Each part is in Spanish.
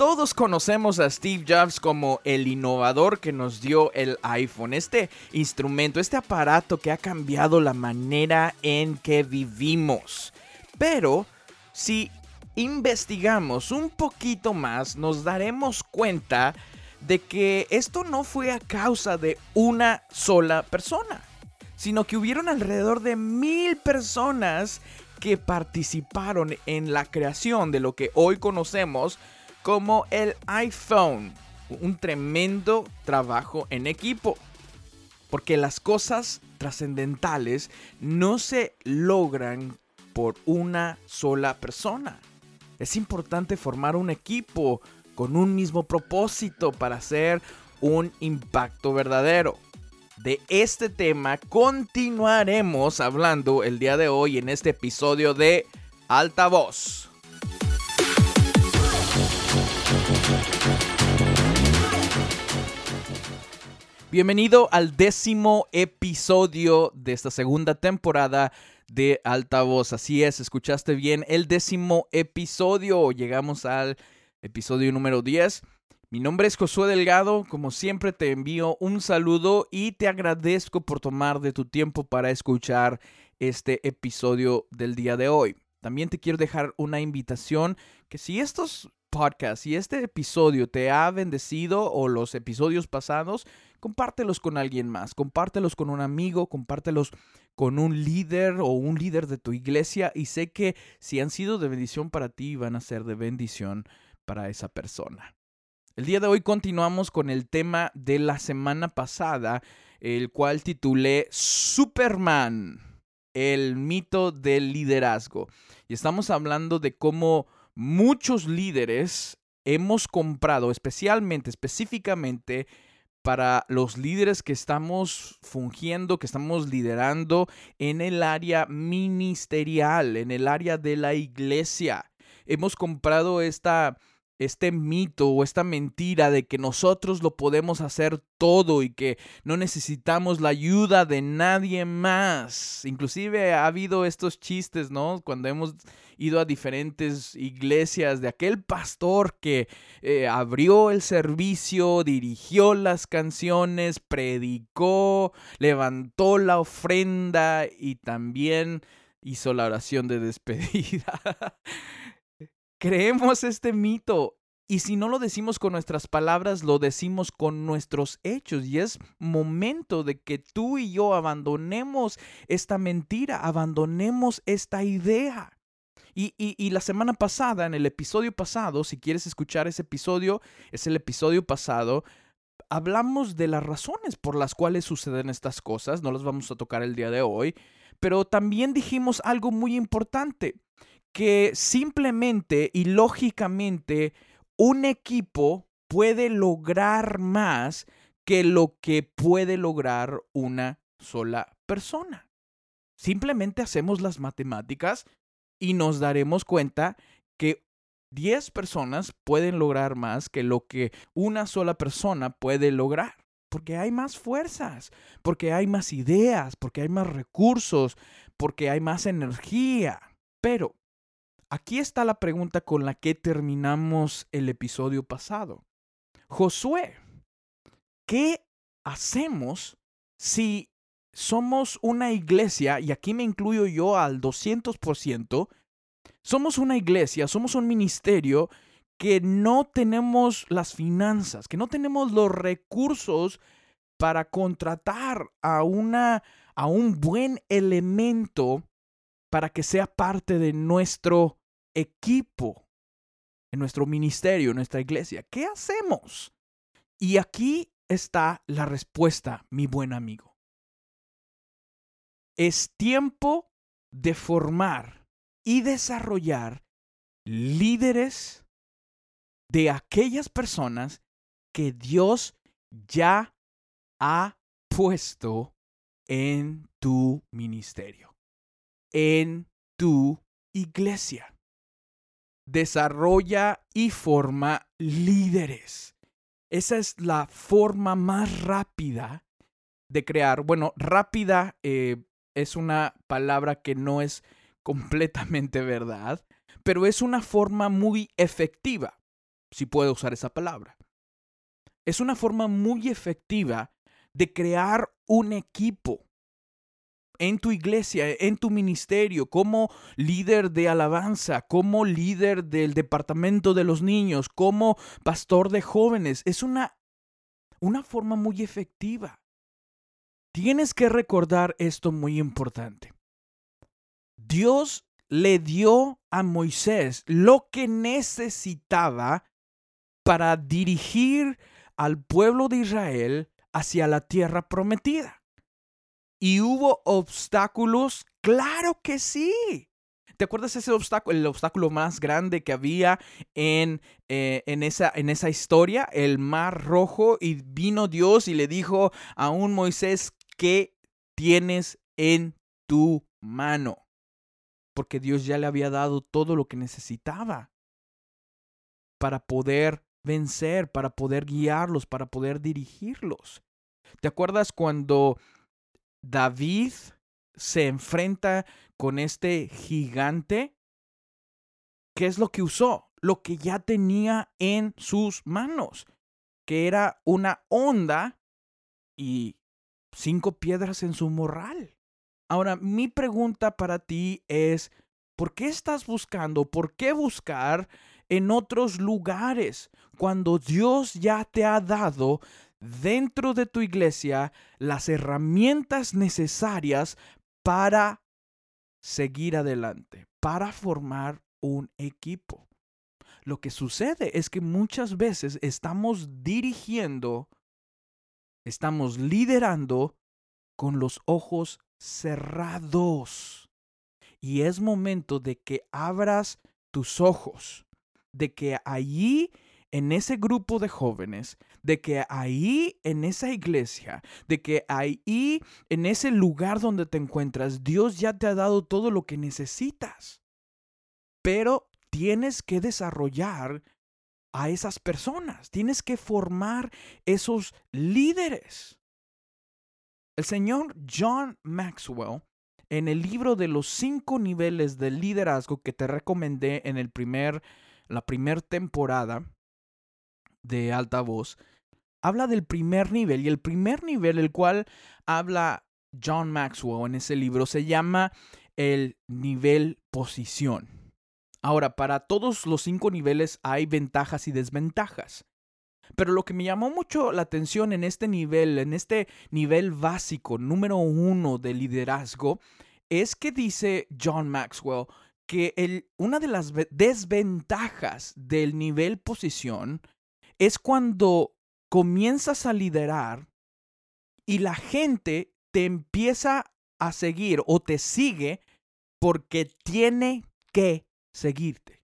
Todos conocemos a Steve Jobs como el innovador que nos dio el iPhone, este instrumento, este aparato que ha cambiado la manera en que vivimos. Pero si investigamos un poquito más, nos daremos cuenta de que esto no fue a causa de una sola persona, sino que hubieron alrededor de mil personas que participaron en la creación de lo que hoy conocemos como el iPhone. Un tremendo trabajo en equipo. Porque las cosas trascendentales no se logran por una sola persona. Es importante formar un equipo con un mismo propósito para hacer un impacto verdadero. De este tema continuaremos hablando el día de hoy en este episodio de Altavoz. Bienvenido al décimo episodio de esta segunda temporada de Altavoz. Así es, escuchaste bien, el décimo episodio. Llegamos al episodio número 10. Mi nombre es Josué Delgado, como siempre te envío un saludo y te agradezco por tomar de tu tiempo para escuchar este episodio del día de hoy. También te quiero dejar una invitación que si estos podcasts, si este episodio te ha bendecido o los episodios pasados, compártelos con alguien más, compártelos con un amigo, compártelos con un líder o un líder de tu iglesia y sé que si han sido de bendición para ti, van a ser de bendición para esa persona. El día de hoy continuamos con el tema de la semana pasada, el cual titulé Superman, el mito del liderazgo. Y estamos hablando de cómo muchos líderes hemos comprado, especialmente, específicamente, para los líderes que estamos fungiendo, que estamos liderando en el área ministerial, en el área de la iglesia. Hemos comprado esta este mito o esta mentira de que nosotros lo podemos hacer todo y que no necesitamos la ayuda de nadie más. Inclusive ha habido estos chistes, ¿no? Cuando hemos ido a diferentes iglesias de aquel pastor que eh, abrió el servicio, dirigió las canciones, predicó, levantó la ofrenda y también hizo la oración de despedida. Creemos este mito y si no lo decimos con nuestras palabras, lo decimos con nuestros hechos. Y es momento de que tú y yo abandonemos esta mentira, abandonemos esta idea. Y, y, la semana pasada, en el episodio pasado, si quieres escuchar ese episodio, es el episodio pasado, hablamos de las razones por las cuales suceden estas cosas, no las vamos a tocar el día de hoy, pero también dijimos algo muy importante que simplemente y lógicamente un equipo puede lograr más que lo que puede lograr una sola persona. Simplemente hacemos las matemáticas y nos daremos cuenta que 10 personas pueden lograr más que lo que una sola persona puede lograr. Porque hay más fuerzas, porque hay más ideas, porque hay más recursos, porque hay más energía. Pero Aquí está la pregunta con la que terminamos el episodio pasado. Josué, ¿qué hacemos si somos una iglesia, y aquí me incluyo yo al 200%, somos una iglesia, somos un ministerio que no tenemos las finanzas, que no tenemos los recursos para contratar a, una, a un buen elemento para que sea parte de nuestro equipo, en nuestro ministerio, en nuestra iglesia. ¿Qué hacemos? Y aquí está la respuesta, mi buen amigo. Es tiempo de formar y desarrollar líderes de aquellas personas que Dios ya ha puesto en tu ministerio, en tu iglesia desarrolla y forma líderes. Esa es la forma más rápida de crear. Bueno, rápida eh, es una palabra que no es completamente verdad, pero es una forma muy efectiva. si puedo usar esa palabra. Es una forma muy efectiva de crear un equipo en tu iglesia, en tu ministerio, como líder de alabanza, como líder del departamento de los niños, como pastor de jóvenes. Es una, una forma muy efectiva. Tienes que recordar esto muy importante. Dios le dio a Moisés lo que necesitaba para dirigir al pueblo de Israel hacia la tierra prometida. ¿Y hubo obstáculos? Claro que sí. ¿Te acuerdas ese obstáculo, el obstáculo más grande que había en, eh, en, esa, en esa historia? El mar rojo y vino Dios y le dijo a un Moisés, ¿qué tienes en tu mano? Porque Dios ya le había dado todo lo que necesitaba para poder vencer, para poder guiarlos, para poder dirigirlos. ¿Te acuerdas cuando David se enfrenta con este gigante, ¿qué es lo que usó? Lo que ya tenía en sus manos, que era una onda y cinco piedras en su morral. Ahora, mi pregunta para ti es, ¿por qué estás buscando? ¿Por qué buscar en otros lugares cuando Dios ya te ha dado dentro de tu iglesia las herramientas necesarias para seguir adelante, para formar un equipo. Lo que sucede es que muchas veces estamos dirigiendo, estamos liderando con los ojos cerrados. Y es momento de que abras tus ojos, de que allí en ese grupo de jóvenes, de que ahí en esa iglesia, de que ahí en ese lugar donde te encuentras, Dios ya te ha dado todo lo que necesitas. Pero tienes que desarrollar a esas personas, tienes que formar esos líderes. El señor John Maxwell, en el libro de los cinco niveles de liderazgo que te recomendé en el primer, la primera temporada, de alta voz, habla del primer nivel y el primer nivel, el cual habla John Maxwell en ese libro, se llama el nivel posición. Ahora, para todos los cinco niveles hay ventajas y desventajas. Pero lo que me llamó mucho la atención en este nivel, en este nivel básico, número uno de liderazgo, es que dice John Maxwell que el, una de las desventajas del nivel posición es cuando comienzas a liderar y la gente te empieza a seguir o te sigue porque tiene que seguirte.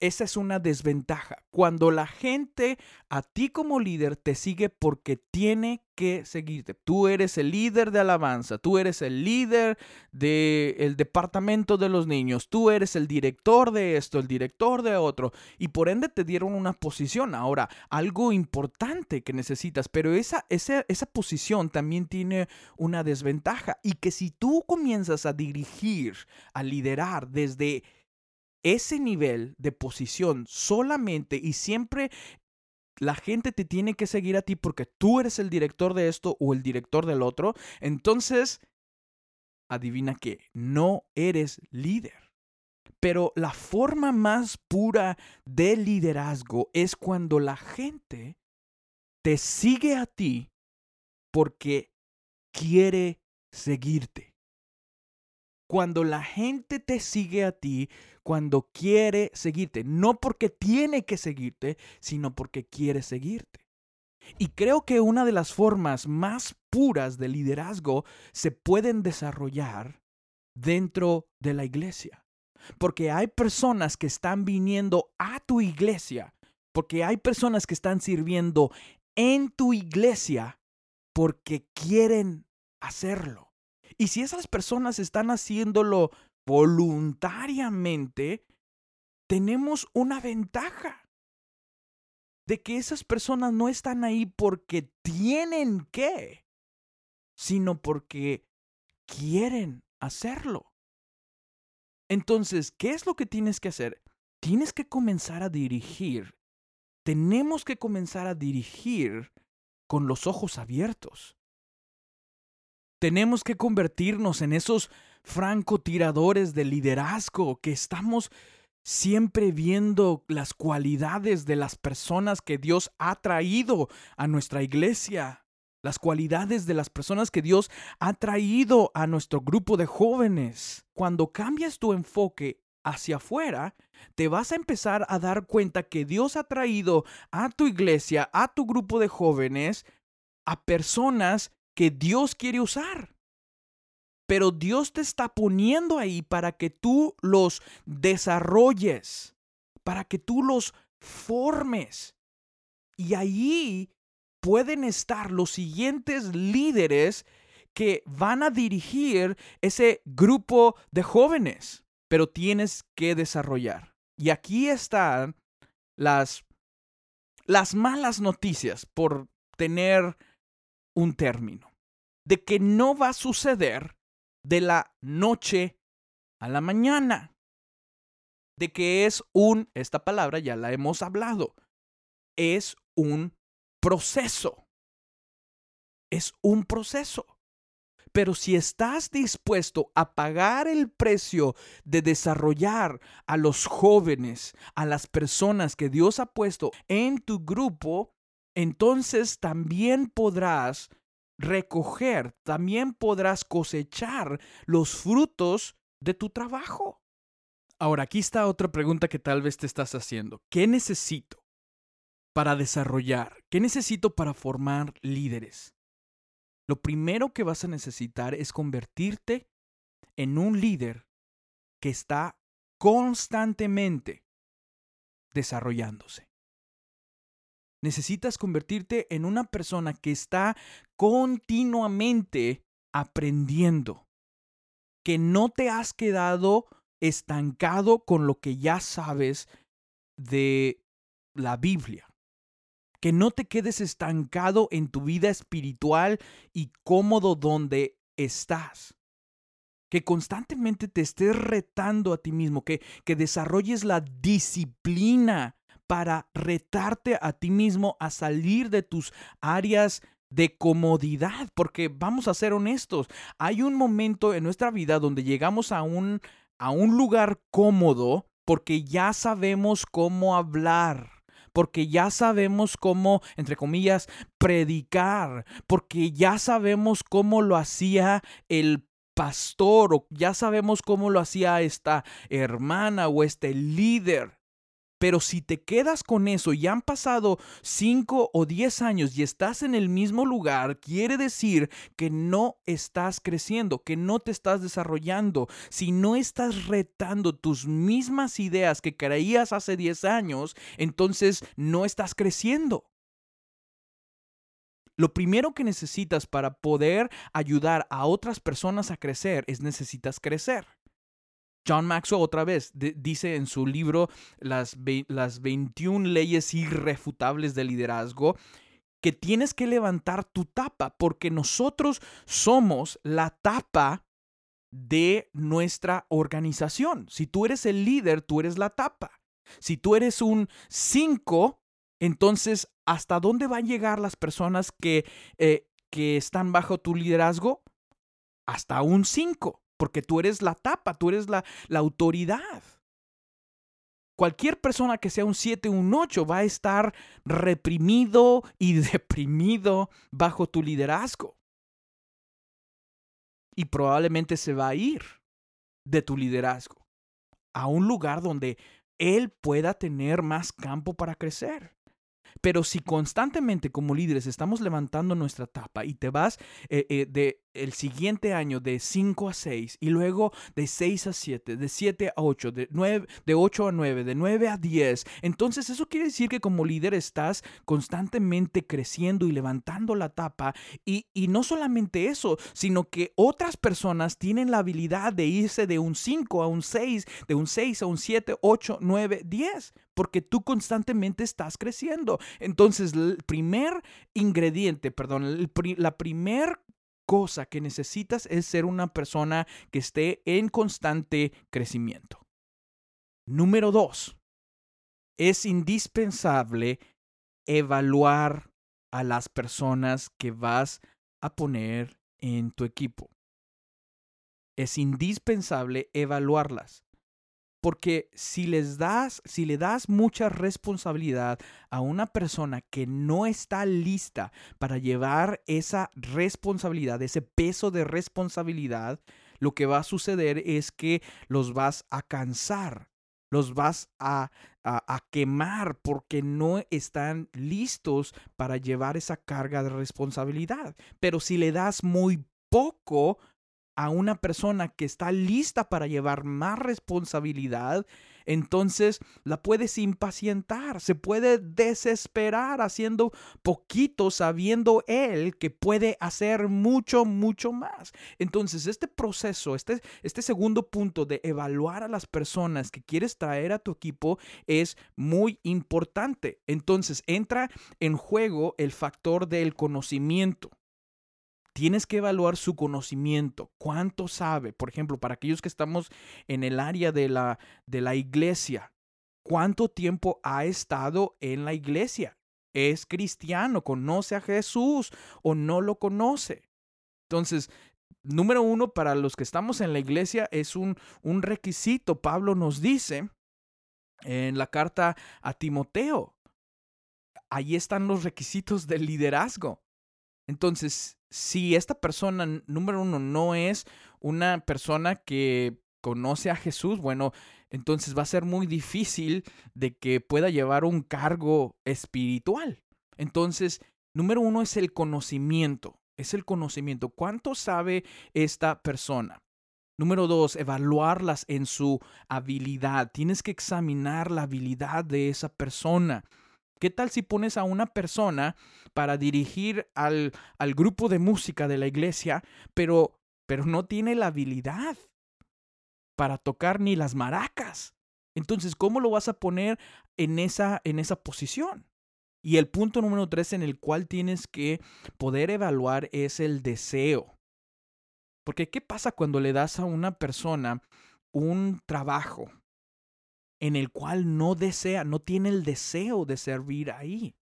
Esa es una desventaja. Cuando la gente a ti como líder te sigue porque tiene que seguirte. Tú eres el líder de alabanza, tú eres el líder del departamento de los niños, tú eres el director de esto, el director de otro, y por ende te dieron una posición. Ahora, algo importante que necesitas, pero esa, esa, esa posición también tiene una desventaja y que si tú comienzas a dirigir, a liderar desde ese nivel de posición solamente y siempre la gente te tiene que seguir a ti porque tú eres el director de esto o el director del otro, entonces, adivina qué, no eres líder. Pero la forma más pura de liderazgo es cuando la gente te sigue a ti porque quiere seguirte. Cuando la gente te sigue a ti cuando quiere seguirte, no porque tiene que seguirte, sino porque quiere seguirte. Y creo que una de las formas más puras de liderazgo se pueden desarrollar dentro de la iglesia. Porque hay personas que están viniendo a tu iglesia, porque hay personas que están sirviendo en tu iglesia porque quieren hacerlo. Y si esas personas están haciéndolo voluntariamente, tenemos una ventaja de que esas personas no están ahí porque tienen que, sino porque quieren hacerlo. Entonces, ¿qué es lo que tienes que hacer? tienes que comenzar a dirigir. Tenemos que comenzar a dirigir con los ojos abiertos. Tenemos que convertirnos en esos francotiradores de liderazgo que estamos siempre viendo las cualidades de las personas que Dios ha traído a nuestra iglesia, las cualidades de las personas que Dios ha traído a nuestro grupo de jóvenes. Cuando cambias tu enfoque hacia afuera, te vas a empezar a dar cuenta que Dios ha traído a tu iglesia, a tu grupo de jóvenes, a personas que Dios quiere usar pero Dios te está poniendo ahí para que tú los desarrolles, para que tú los formes. Y ahí pueden estar los siguientes líderes que van a dirigir ese grupo de jóvenes, pero tienes que desarrollar. Y aquí están las, las malas noticias por tener un término, de que no va a suceder de la noche a la mañana. De que es un, esta palabra ya la hemos hablado, es un proceso. Es un proceso. Pero si estás dispuesto a pagar el precio de desarrollar a los jóvenes, a las personas que Dios ha puesto en tu grupo, entonces también podrás recoger, también podrás cosechar los frutos de tu trabajo. Ahora, aquí está otra pregunta que tal vez te estás haciendo. ¿Qué necesito para desarrollar? ¿Qué necesito para formar líderes? Lo primero que vas a necesitar es convertirte en un líder que está constantemente desarrollándose. Necesitas convertirte en una persona que está continuamente aprendiendo, que no te has quedado estancado con lo que ya sabes de la Biblia, que no te quedes estancado en tu vida espiritual y cómodo donde estás. Que constantemente te estés retando a ti mismo, que, que desarrolles la disciplina para retarte a ti mismo a salir de tus áreas de comodidad, porque vamos a ser honestos, hay un momento en nuestra vida donde llegamos a un, a un lugar cómodo porque ya sabemos cómo hablar, porque ya sabemos cómo, entre comillas, predicar, porque ya sabemos cómo lo hacía el pastor o ya sabemos cómo lo hacía esta hermana o este líder. Pero si te quedas con eso y han pasado 5 o 10 años y estás en el mismo lugar, quiere decir que no estás creciendo, que no te estás desarrollando. Si no estás retando tus mismas ideas que creías hace 10 años, entonces no estás creciendo. Lo primero que necesitas para poder ayudar a otras personas a crecer es necesitas crecer. John Maxwell otra vez dice en su libro las, las 21 leyes irrefutables del liderazgo que tienes que levantar tu tapa porque nosotros somos la tapa de nuestra organización. Si tú eres el líder, tú eres la tapa. Si tú eres un 5, entonces, ¿hasta dónde van a llegar las personas que, eh, que están bajo tu liderazgo? Hasta un 5 porque tú eres la tapa, tú eres la, autoridad. Cualquier persona que sea un 7 o un 8 va a estar reprimido y deprimido bajo tu liderazgo. Y probablemente se va a ir de tu liderazgo a un lugar donde él pueda tener más campo para crecer. Pero si constantemente como líderes estamos levantando nuestra tapa y te vas eh, eh, de el siguiente año de 5 a 6 y luego de 6 a 7, de 7 a 8, de, 9, de 8 a 9, de 9 a 10. Entonces eso quiere decir que como líder estás constantemente creciendo y levantando la tapa y, y no solamente eso, sino que otras personas tienen la habilidad de irse de un 5 a un 6, de un 6 a un 7, 8, 9, 10, porque tú constantemente estás creciendo. Entonces el primer ingrediente, perdón, la primer cosa que necesitas es ser una persona que esté en constante crecimiento. Número dos, es indispensable evaluar a las personas que vas a poner en tu equipo. Es indispensable evaluarlas. Porque si les das, si le das mucha responsabilidad a una persona que no está lista para llevar esa responsabilidad, ese peso de responsabilidad, lo que va a suceder es que los vas a cansar, los vas a, a, quemar porque no están listos para llevar esa carga de responsabilidad. Pero si le das muy poco, a una persona que está lista para llevar más responsabilidad, entonces la puedes impacientar, se puede desesperar haciendo poquito, sabiendo él que puede hacer mucho, mucho más. Entonces, este proceso, este, este segundo punto de evaluar a las personas que quieres traer a tu equipo es muy importante. Entonces, entra en juego el factor del conocimiento tienes que evaluar su conocimiento, cuánto sabe. Por ejemplo, para aquellos que estamos en el área de la, de la iglesia, cuánto tiempo ha estado en la iglesia. Es cristiano, conoce a Jesús o no lo conoce. Entonces, número uno, para los que estamos en la iglesia es un, un requisito. Pablo nos dice en la carta a Timoteo, ahí están los requisitos del liderazgo. Entonces, si esta persona, número uno, no es una persona que conoce a Jesús, bueno, entonces va a ser muy difícil de que pueda llevar un cargo espiritual. Entonces, número uno es el conocimiento, es el conocimiento. ¿Cuánto sabe esta persona? Número dos, evaluarlas en su habilidad. Tienes que examinar la habilidad de esa persona. ¿Qué tal si pones a una persona para dirigir al, al grupo de música de la iglesia, pero, pero no tiene la habilidad para tocar ni las maracas? Entonces, ¿cómo lo vas a poner en esa, en esa posición? Y el punto número tres en el cual tienes que poder evaluar es el deseo. Porque ¿qué pasa cuando le das a una persona un trabajo en el cual no desea, no tiene el deseo de servir ahí.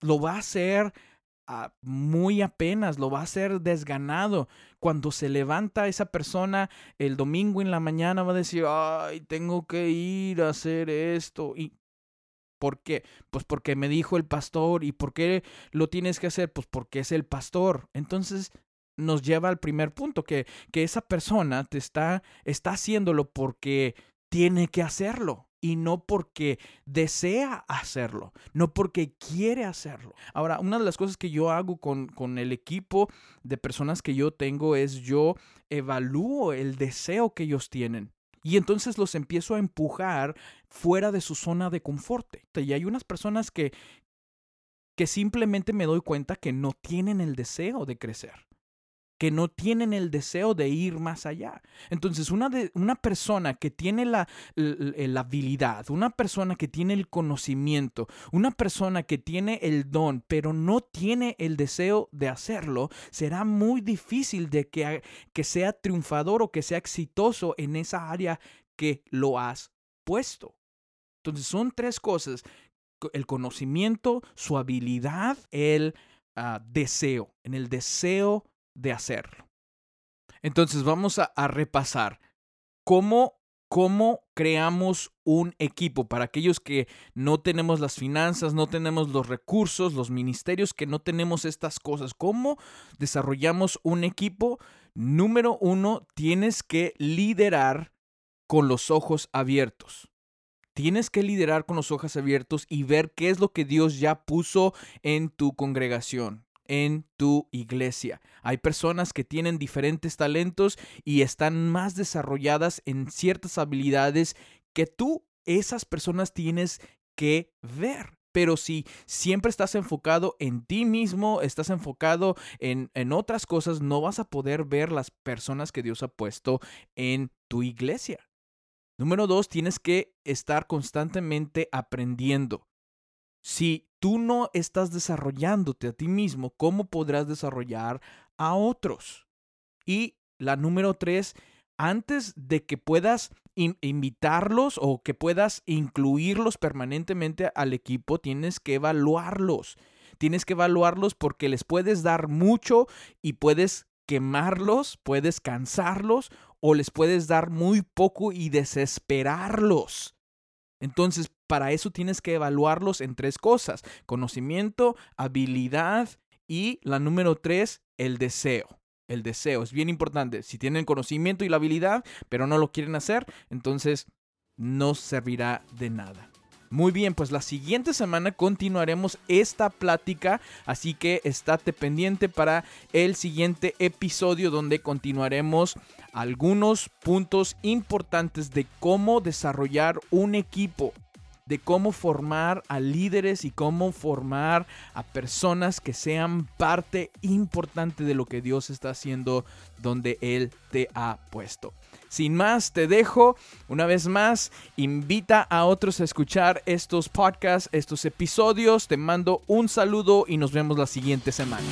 Lo va a hacer muy apenas, lo va a hacer desganado. Cuando se levanta esa persona el domingo en la mañana va a decir, ay, tengo que ir a hacer esto. ¿Y por qué? Pues porque me dijo el pastor. ¿Y por qué lo tienes que hacer? Pues porque es el pastor. Entonces nos lleva al primer punto, que, que esa persona te está, está haciéndolo porque tiene que hacerlo y no porque desea hacerlo, no porque quiere hacerlo. Ahora, una de las cosas que yo hago con, con, el equipo de personas que yo tengo es yo evalúo el deseo que ellos tienen. Y entonces los empiezo a empujar fuera de su zona de confort. Y hay unas personas que, que simplemente me doy cuenta que no tienen el deseo de crecer que no tienen el deseo de ir más allá. Entonces, una, de, una persona que tiene la, la, habilidad, una persona que tiene el conocimiento, una persona que tiene el don, pero no tiene el deseo de hacerlo, será muy difícil de que, que sea triunfador o que sea exitoso en esa área que lo has puesto. Entonces, son tres cosas. El conocimiento, su habilidad, el ah, deseo. En el deseo de hacerlo. Entonces vamos a, repasar cómo, cómo creamos un equipo para aquellos que no tenemos las finanzas, no tenemos los recursos, los ministerios, que no tenemos estas cosas. ¿Cómo desarrollamos un equipo? Número uno, tienes que liderar con los ojos abiertos. Tienes que liderar con los ojos abiertos y ver qué es lo que Dios ya puso en tu congregación en tu iglesia. Hay personas que tienen diferentes talentos y están más desarrolladas en ciertas habilidades que tú, esas personas tienes que ver. Pero si siempre estás enfocado en ti mismo, estás enfocado en, en, otras cosas, no vas a poder ver las personas que Dios ha puesto en tu iglesia. Número dos, tienes que estar constantemente aprendiendo. Si tú no estás desarrollándote a ti mismo, ¿cómo podrás desarrollar a otros? Y la número tres, antes de que puedas invitarlos o que puedas incluirlos permanentemente al equipo, tienes que evaluarlos. Tienes que evaluarlos porque les puedes dar mucho y puedes quemarlos, puedes cansarlos o les puedes dar muy poco y desesperarlos. Entonces, para eso tienes que evaluarlos en tres cosas, conocimiento, habilidad y la número tres, el deseo. El deseo es bien importante. Si tienen conocimiento y la habilidad, pero no lo quieren hacer, entonces no servirá de nada. Muy bien, pues la siguiente semana continuaremos esta plática, así que estate pendiente para el siguiente episodio donde continuaremos algunos puntos importantes de cómo desarrollar un equipo de cómo formar a líderes y cómo formar a personas que sean parte importante de lo que Dios está haciendo donde Él te ha puesto. Sin más, te dejo una vez más. Invita a otros a escuchar estos podcasts, estos episodios. Te mando un saludo y nos vemos la siguiente semana.